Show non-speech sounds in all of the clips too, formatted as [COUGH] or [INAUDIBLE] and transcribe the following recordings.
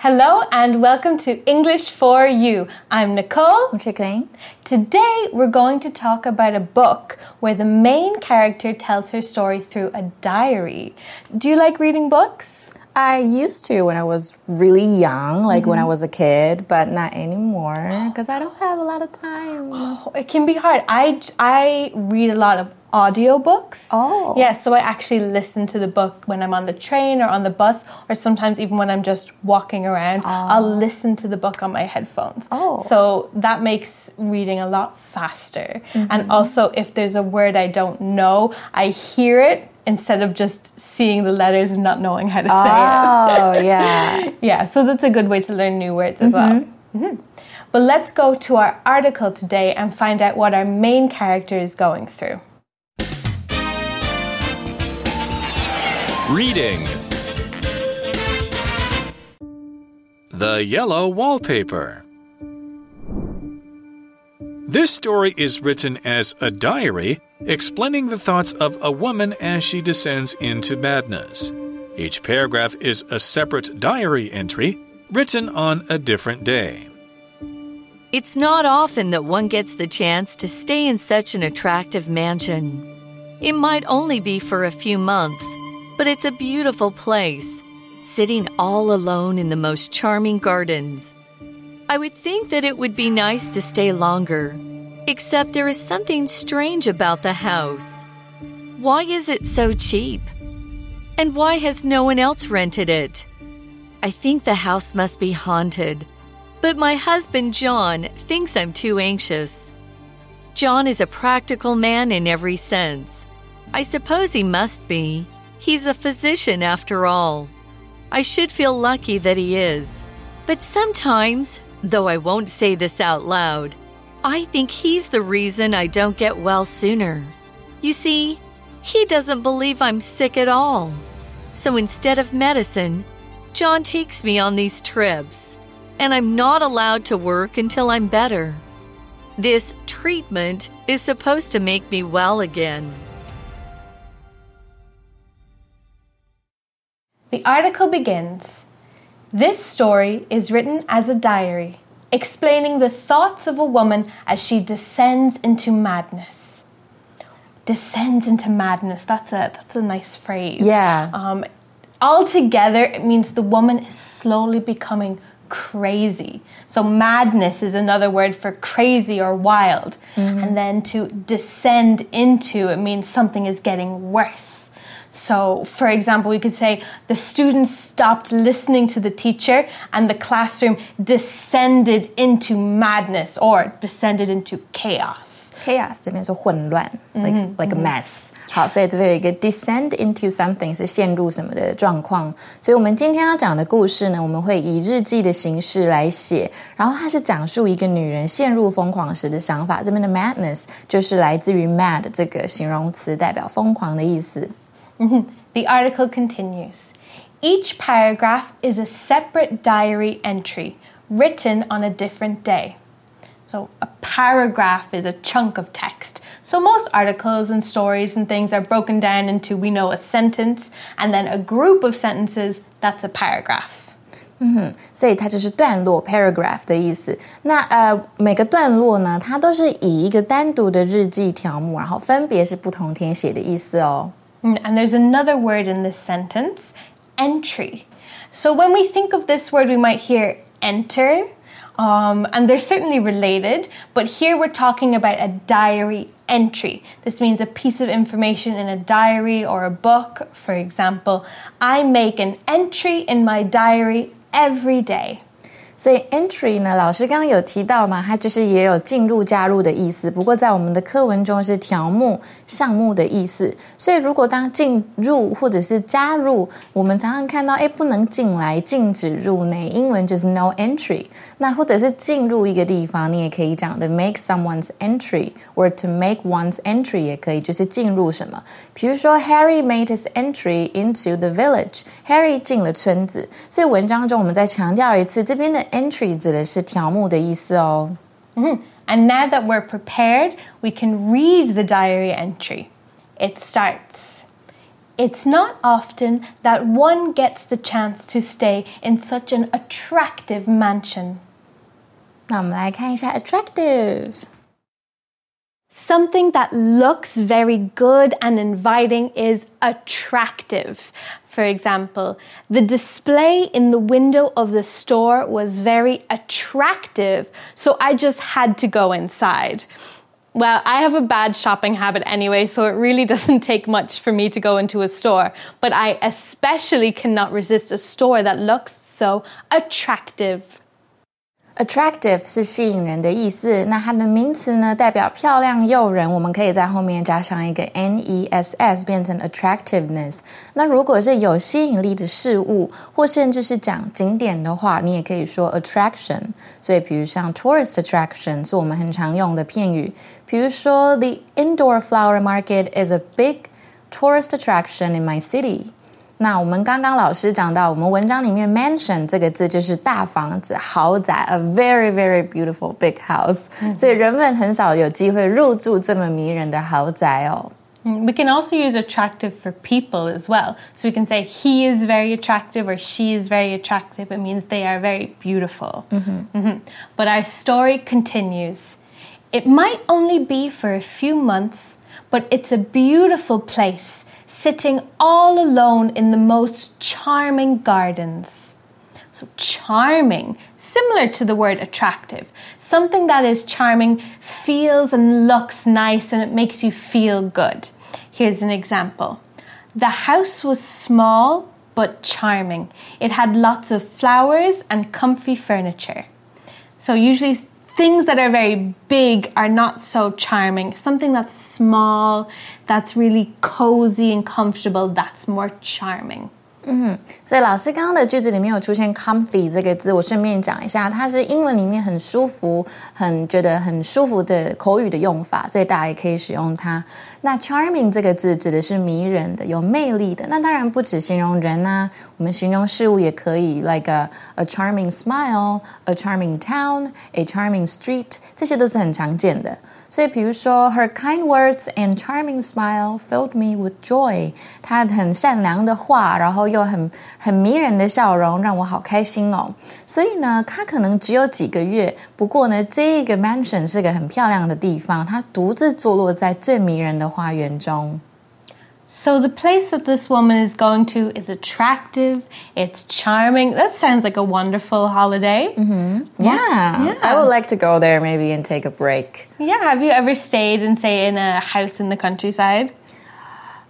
Hello and welcome to English for You. I'm Nicole. I'm. Today we're going to talk about a book where the main character tells her story through a diary. Do you like reading books? I used to when I was really young, like mm-hmm. when I mm-hmm. was a kid, but not anymore because I don't have a lot of time. Oh, it can be hard. I, I read a lot of audiobooks. Oh. Yeah, so I actually listen to the book when I'm on the train or on the bus, or sometimes even when I'm just walking around, oh. I'll listen to the book on my headphones. Oh. So that makes reading a lot faster. Mm-hmm. And also, if there's a word I don't know, I hear it instead of just seeing the letters and not knowing how to oh, say it. Oh, [LAUGHS] yeah. yeah, so that's a good way to learn new words as mm-hmm. well. Mm-hmm. But let's go to our article today and find out what our main character is going through. Reading The Yellow Wallpaper. This story is written as a diary explaining the thoughts of a woman as she descends into madness. Each paragraph is a separate diary entry written on a different day. It's not often that one gets the chance to stay in such an attractive mansion. It might only be for a few months but it's a beautiful place, sitting all alone in the most charming gardens. I would think that it would be nice to stay longer, except there is something strange about the house. Why is it so cheap? And why has no one else rented it? I think the house must be haunted, but my husband John thinks I'm too anxious. John is a practical man in every sense. I suppose he must be. He's a physician after all. I should feel lucky that he is. But sometimes, though I won't say this out loud, I think he's the reason I don't get well sooner. You see, he doesn't believe I'm sick at all. So instead of medicine, John takes me on these trips, and I'm not allowed to work until I'm better. This treatment is supposed to make me well again. The article begins This story is written as a diary, explaining the thoughts of a woman as she descends into madness. Descends into madness. That's a that's a nice phrase. Yeah. Um, altogether, it means the woman is slowly becoming crazy. So madness is another word for crazy or wild. Mm-hmm. And then to descend into it means something is getting worse. So, for example, we could say the students stopped listening to the teacher and the classroom descended into madness or descended into chaos. Chaos 这边是混乱，like like a mess。好，所以这边有一个 descend into something 是陷入什么的状况。所以我们今天要讲的故事呢，我们会以日记的形式来写。然后它是讲述一个女人陷入疯狂时的想法。这边的 madness 就是来自于 mad 这个形容词，代表疯狂的意思。 Mm-hmm. The article continues Each paragraph is a separate diary entry written on a different day. So, a paragraph is a chunk of text. So, most articles and stories and things are broken down into, we know, a sentence and then a group of sentences that's a paragraph. 嗯哼，所以它就是段落 paragraph 的意思。那呃，每个段落呢，它都是以一个单独的日记条目，然后分别是不同天写的意思哦。 And there's another word in this sentence entry. So when we think of this word, we might hear enter, um, and they're certainly related, but here we're talking about a diary entry. This means a piece of information in a diary or a book. For example, I make an entry in my diary every day. 所以 entry 呢，老师刚刚有提到嘛，它就是也有进入、加入的意思。不过在我们的课文中是条目、项目的意思。所以如果当进入或者是加入，我们常常看到，哎，不能进来，禁止入内，英文就是 no entry。那或者是进入一个地方，你也可以讲的 make someone's entry，或 to make one's entry 也可以，就是进入什么。比如说，Harry made his entry into the village。Harry 进了村子。所以文章中我们再强调一次，这边的。entry 指的是条目的意思哦。Mm-hmm. And now that we're prepared, we can read the diary entry. It starts It's not often that one gets the chance to stay in such an attractive mansion. 那我们来看一下 attractive。 Something that looks very good and inviting is attractive. For example, the display in the window of the store was very attractive, so I just had to go inside. Well, I have a bad shopping habit anyway, so it really [LAUGHS] doesn't take much for me to go into a store, but I especially cannot resist a store that looks so attractive. Attractive 是吸引人的意思，那它的名词呢代表漂亮诱人，我们可以在后面加上一个 n e s s，变成 attractiveness。那如果是有吸引力的事物，或甚至是讲景点的话，你也可以说 attraction。所以，比如像 tourist attraction 是我们很常用的片语，比如说 the indoor flower market is a big tourist attraction in my city。那我们刚刚老师讲到，我们文章里面 mansion 这个字就是大房子、豪宅，a very very beautiful big house、所以人们很少有机会入住这么迷人的豪宅哦。 We can also use attractive for people as well. So we can say he is very attractive or she is very attractive. It means they are very beautiful. Mhm. But our story continues. It might only be for a few months, but it's a beautiful place, sitting all alone in the most charming gardens. So, charming, similar to the word attractive. Something that is charming feels and looks nice and it makes you feel good. Here's an example The house was small but charming, it had lots of flowers and comfy furniture. So, usually, things that are very big are not so charming. Something that's small, that's really cozy and comfortable, that's more charming. 嗯所以老师刚刚的句子里面有出现 comfy 这个字，我顺便讲一下，它是英文里面很舒服、很觉得很舒服的口语的用法，所以大家也可以使用它。那 charming 这个字指的是迷人的、有魅力的。那当然不止形容人呐、我们形容事物也可以，like a a charming smile, a charming town, a charming street，这些都是很常见的。所以，比如说，Her kind words and charming smile filled me with joy。她很善良的话，然后又很很迷人的笑容，让我好开心哦。所以呢，她可能只有几个月，不过呢，这个 mansion 是个很漂亮的地方，它独自坐落在最迷人的花园中。So the place that this woman is going to is attractive, it's charming. That sounds like a wonderful holiday. Mm-hmm. Yeah, I would like to go there maybe and take a break. Yeah, have you ever stayed and say in a house in the countryside?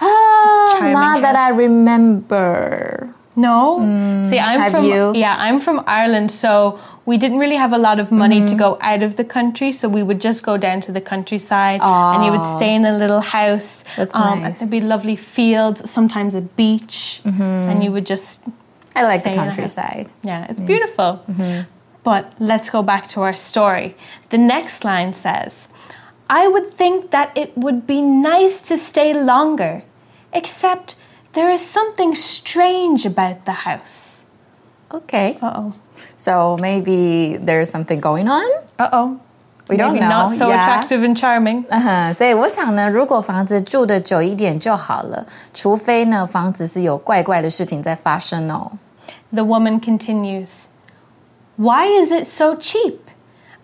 Ah, charming not that I remember. No. Mm, See, I'm have from you? yeah, I'm from Ireland, so we didn't really have a lot of money to mm-hmm. go out of the country, so we would just go down to the countryside and you would stay in a little house. Um, That's and nice. There'd be lovely fields, sometimes a beach, mm-hmm. and you would just I like the Stay in a house. countryside. Yeah, it's mm. beautiful. Mm-hmm. But let's go back to our story. The next line says, I would think that it would be nice to stay longer, except there is something strange about the house. Okay, Uh oh. so maybe there's something going on. Uh oh. We don't Maybe know. not so yeah. attractive and charming. 嗯哼，所以我想呢，如果房子住的久一点就好了，除非呢房子是有怪怪的事情在发生哦。 The woman continues, Why is it so cheap?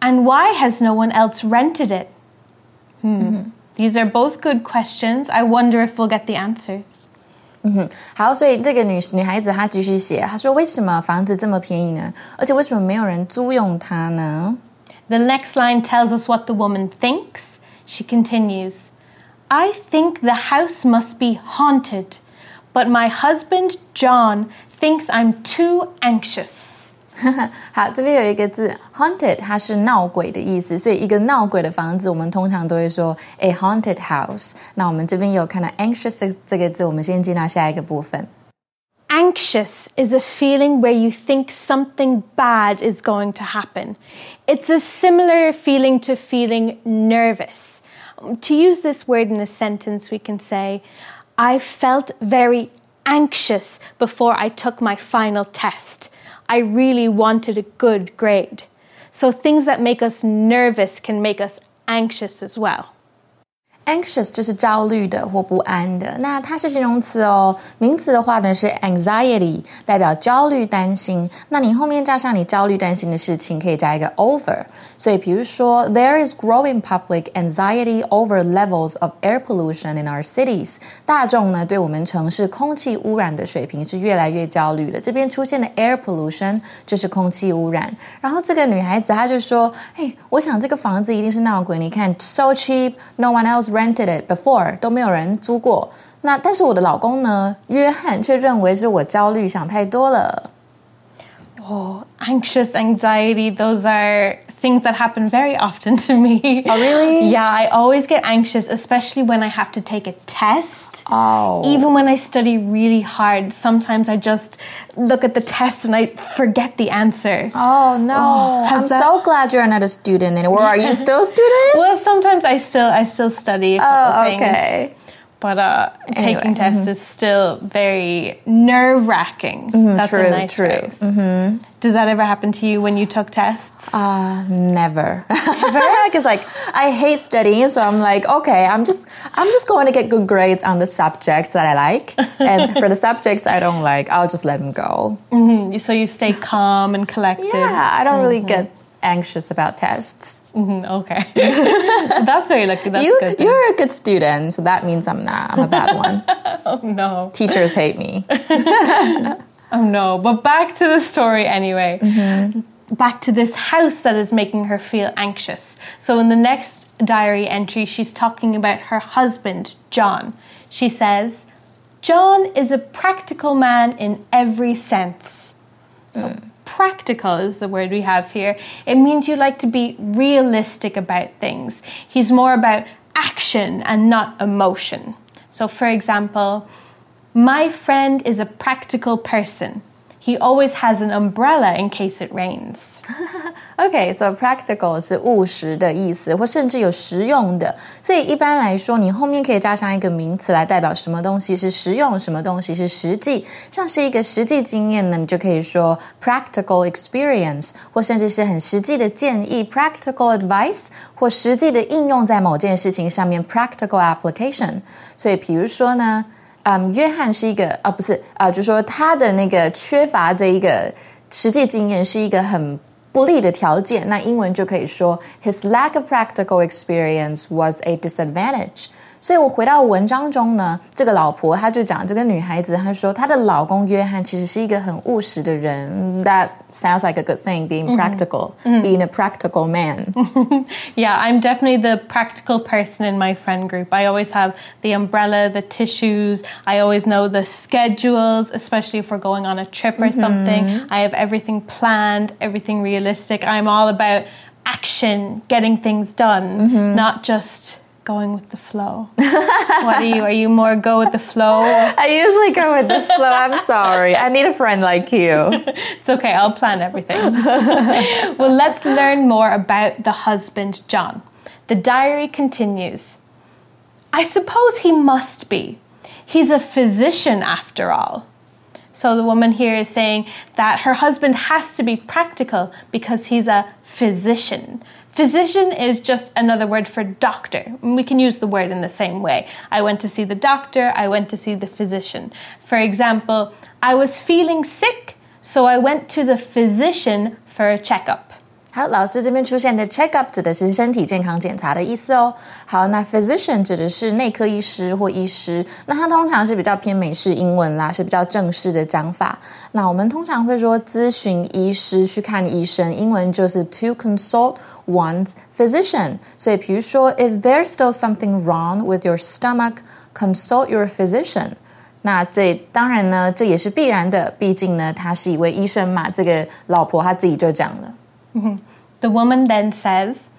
And why has no one else rented it? Hmm. These are both good questions. I wonder if we'll get the answers. 好，所以这个女女孩子她继续写，她说为什么房子这么便宜呢？而且为什么没有人租用它呢？ The next line tells us what the woman thinks. She continues, I think the house must be haunted, but my husband John thinks I'm too anxious. [LAUGHS] 好，这边有一个字 haunted，它是闹鬼的意思，所以一个闹鬼的房子，我们通常都会说 a haunted house。那我们这边有看到 anxious 这个字，我们先进到下一个部分。 Anxious is a feeling where you think something bad is going to happen. It's a similar feeling to feeling nervous. To use this word in a sentence, we can say, I felt very anxious before I took my final test. I really wanted a good grade. So things that make us nervous can make us anxious as well Anxious 就是焦虑的或不安的，那它是形容词哦。名词的话呢是 anxiety，代表焦虑、担心。那你后面加上你焦虑、担心的事情，可以加一个 over。所以比如说，There is growing public anxiety over levels of air pollution in our cities。大众呢对我们城市空气污染的水平是越来越焦虑了。这边出现的 air pollution 就是空气污染。然后这个女孩子她就说：“嘿，我想这个房子一定是闹鬼。你看，so cheap，no one else。” rented it before 都没有人租过。那但是我的老公呢，约翰却认为是我焦虑想太多了。Oh, anxious, anxiety, those are things that happen very often to me. Oh, really? [LAUGHS] Yeah, I always get anxious, especially when I have to take a test. Oh. Even when I study really hard, sometimes I just look at the test and I forget the answer. Oh no! Oh, I'm that... so glad you're not a student anymore. Are you [LAUGHS] still a student? well, sometimes I still I still study. oh, okay. Things. But uh, anyway. taking tests mm-hmm. is still very nerve wracking. Mm-hmm, That's true, a nice true. Mm-hmm. Does that ever happen to you when you took tests? Uh, never. [LAUGHS] Because like I hate studying, so I'm like, okay, I'm just I'm just going to get good grades on the subjects that I like, and [LAUGHS] for the subjects I don't like, I'll just let them go. Mm-hmm. So you stay calm and collected. Yeah, I don't really mm-hmm. get anxious about tests. Mm-hmm, okay, [LAUGHS] that's very lucky. That's you, good. You're a good student, so that means I'm not. I'm a bad one. [LAUGHS] oh no! Teachers hate me. [LAUGHS] oh no! But back to the story anyway. Mm-hmm. Back to this house that is making her feel anxious. So in the next diary entry, she's talking about her husband, John. She says, "John is a practical man in every sense." So mm practical is the word we have here. It means you like to be realistic about things. He's more about action and not emotion. So, for example, my friend is a practical person. He always has an umbrella in case it rains. [LAUGHS] Okay, so practical 是务实的意思，或甚至有实用的。所以一般来说，你后面可以加上一个名词来代表什么东西是实用，什么东西是实际。像是一个实际经验呢，你就可以说 practical experience，或甚至是很实际的建议 practical advice，或实际的应用在某件事情上面 practical application。所以比如说呢。 嗯，约翰是一个啊，不是啊，就说他的那个缺乏这一个实际经验是一个很不利的条件。那英文就可以说，His lack of practical experience was a disadvantage。所以我回到文章中呢，这个老婆她就讲这个女孩子，她说她的老公约翰其实是一个很务实的人。That sounds like a good thing, being practical, being a practical man. [LAUGHS] yeah, I'm definitely the practical person in my friend group. I always have the umbrella, the tissues. I always know the schedules, especially if we're going on a trip or something. I have everything planned, everything realistic. I'm all about action, getting things done, not just going with the flow. what are you? Are you more go with the flow? [LAUGHS] I usually go with the flow. I'm sorry. I need a friend like you. [LAUGHS] it's okay. I'll plan everything. [LAUGHS] well, let's learn more about the husband, John. The diary continues. I suppose he must be. He's a physician after all. So the woman here is saying that her husband has to be practical because he's a physician. Physician is just another word for doctor. We can use the word in the same way. I went to see the doctor, I went to see the physician. For example, I was feeling sick, so I went to the physician for a checkup. 好，老师这边出现的 check up 指的是身体健康检查的意思哦。好，那 physician 指的是内科医师或医师，那它通常是比较偏美式英文啦，是比较正式的讲法。那我们通常会说咨询医师去看医生，英文就是 to consult one's physician。所以，比如说，if there's still something wrong with your stomach, consult your physician。那这当然呢，这也是必然的，毕竟呢，他是一位医生嘛。这个老婆她自己就讲了。Mm-hmm. The woman then says,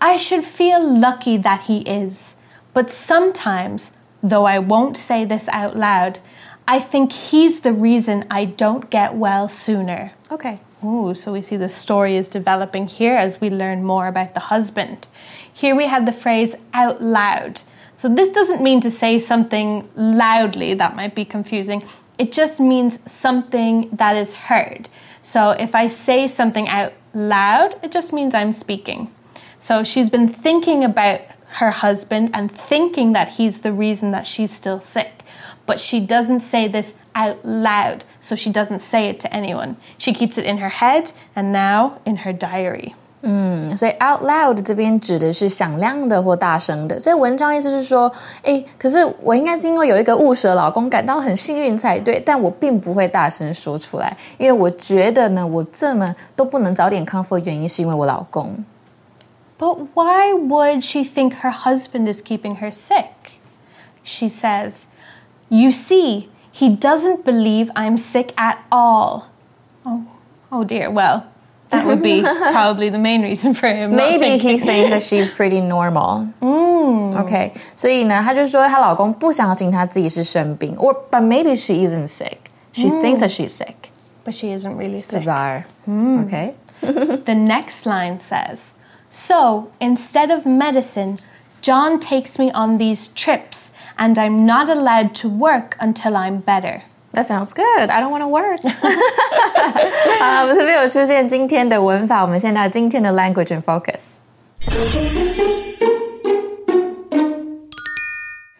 I should feel lucky that he is, but sometimes, though I won't say this out loud, I think he's the reason I don't get well sooner. Okay. Ooh, so we see the story is developing here as we learn more about the husband. Here we have the phrase out loud. So this doesn't mean to say something loudly, that might be confusing. It just means something that is heard. So if I say something out loud, it just means I'm speaking. So she's been thinking about her husband and thinking that he's the reason that she's still sick. But she doesn't say this out loud, so she doesn't say it to anyone. She keeps it in her head and now in her diary. 嗯，所以 out loud 这边指的是响亮的或大声的。所以文章意思是说，哎，可是我应该是因为有一个误蛇老公感到很幸运才对，但我并不会大声说出来，因为我觉得呢，我这么都不能早点康复的原因是因为我老公。But why would she think her husband is keeping her sick? She says, You see, he doesn't believe I'm sick at all. Oh, oh dear. Well, that would be probably [LAUGHS] the main reason for him. Maybe he thinks that she's pretty normal. Mm. Okay, 所以呢，她就说她老公不相信她自己是生病，or but maybe she isn't sick. She mm. thinks that she's sick. But she isn't really sick. Bizarre. Mm. Okay. [LAUGHS] [LAUGHS] the next line says, "So instead of medicine, John takes me on these trips, and I'm not allowed to work until I'm better." That sounds good. I don't want to work. 啊，我们特别有出现今天的文法，我们现在今天的 language and focus。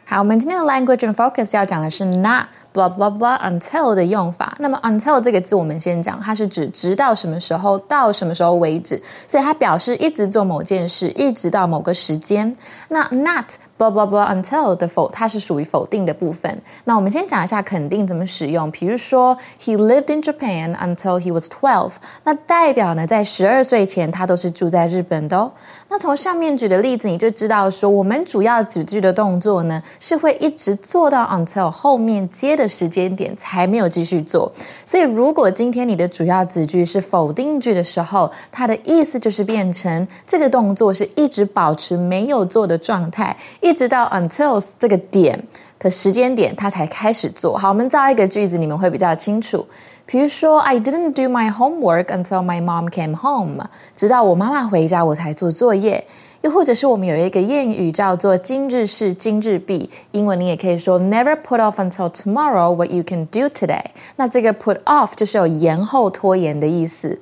好，我们今天的 language and focus 要讲的是 not blah blah blah until 的用法。那么 until 这个字我们先讲，它是指直到什么时候到什么时候为止，所以它表示一直做某件事，一直到某个时间。那 not blah blah blah until 的否，它是属于否定的部分。那我们先讲一下肯定怎么使用。比如说，He lived in Japan until he was twelve。那代表呢，在十二岁前他都是住在日本的哦。那从上面举的例子，你就知道说，我们主要子句的动作呢，是会一直做到 until 后面接的时间点才没有继续做。所以，如果今天你的主要子句是否定句的时候，它的意思就是变成这个动作是一直保持没有做的状态。一直到 until 这个点的时间点，它才开始做好。我们造一个句子，你们会比较清楚。比如说，I didn't do my homework until my mom came home，直到我妈妈回家我才做作业。又或者是我们有一个谚语叫做“今日事今日毕”，英文你也可以说 “Never put off until tomorrow what you can do today”。那这个 “put off” 就是有延后拖延的意思。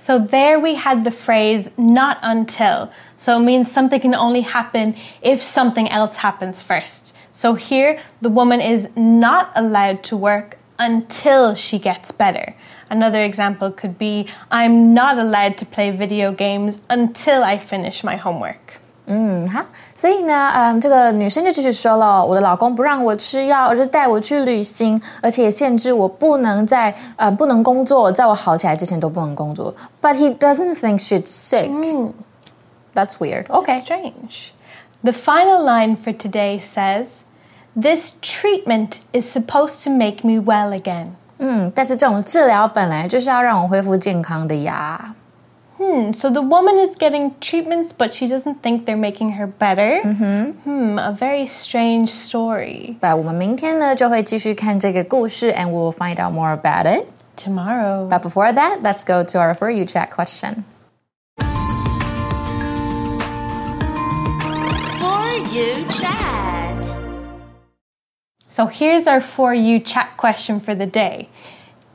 So there we had the phrase not until. So it means something can only happen if something else happens first. So here the woman is not allowed to work until she gets better. Another example could be I'm not allowed to play video games until I finish my homework. 嗯，好，所以呢，嗯，这个女生就继续说了，我的老公不让我吃药，而是带我去旅行，而且限制我不能在呃不能工作，在我好起来之前都不能工作。But he doesn't think she's sick. Mm. That's weird. Okay. Strange. The final line for today says, "This treatment is supposed to make me well again." 嗯，但是这种治疗本来就是要让我恢复健康的呀。Hmm, so the woman is getting treatments, but she doesn't think they're making her better. Mm-hmm. Hmm, a very strange story. But 我们明天呢就会继续看这个故事，and we'll find out more about it tomorrow. But before that, let's go to our for you chat question. For you chat. So here's our for you chat question for the day.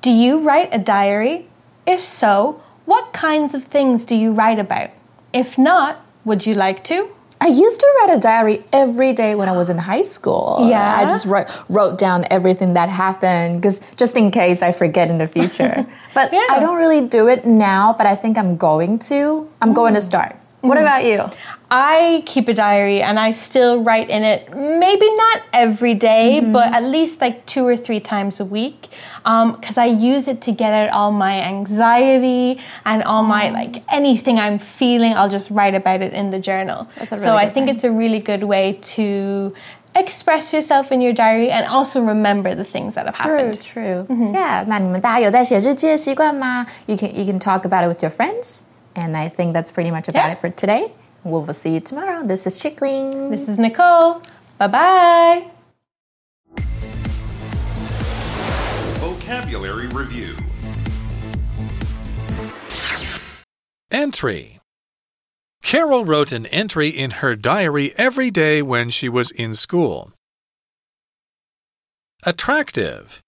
Do you write a diary? If so, what kinds of things do you write about? If not, would you like to? I used to write a diary every day when I was in high school. Yeah. I just wrote, wrote down everything that happened because just in case I forget in the future. [LAUGHS] but yeah. I don't really do it now, but I think I'm going to. I'm mm. going to start. What mm. about you? I keep a diary and I still write in it, maybe not every day, mm-hmm. but at least like two or three times a week. Because um, I use it to get out all my anxiety and all my, like anything I'm feeling, I'll just write about it in the journal. That's a really so I think thing. it's a really good way to express yourself in your diary and also remember the things that have true, happened. True, true. Mm-hmm. Yeah, 那你们大家有在写日记的习惯吗? You can you can talk about it with your friends, and I think that's pretty much about yeah. it for today. We will see you tomorrow. This is Chickling. This is Nicole. Bye bye. Vocabulary Review Entry Carol wrote an entry in her diary every day when she was in school. Attractive.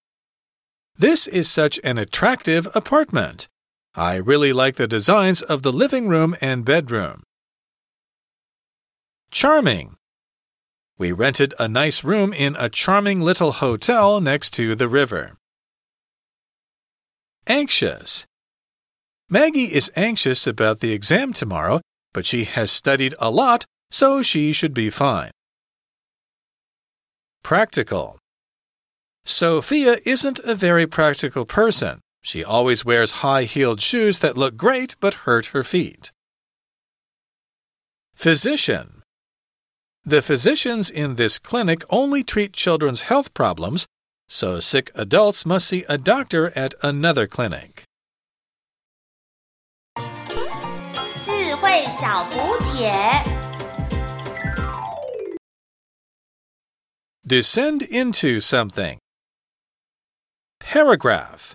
This is such an attractive apartment. I really like the designs of the living room and bedroom. Charming. We rented a nice room in a charming little hotel next to the river. Anxious. Maggie is anxious about the exam tomorrow, but she has studied a lot, so she should be fine. Practical. Sophia isn't a very practical person. She always wears high heeled shoes that look great but hurt her feet. Physician. The physicians in this clinic only treat children's health problems, so sick adults must see a doctor at another clinic. 智慧小补帖。 Descend into something. Paragraph.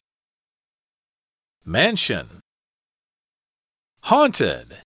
Mansion. Haunted.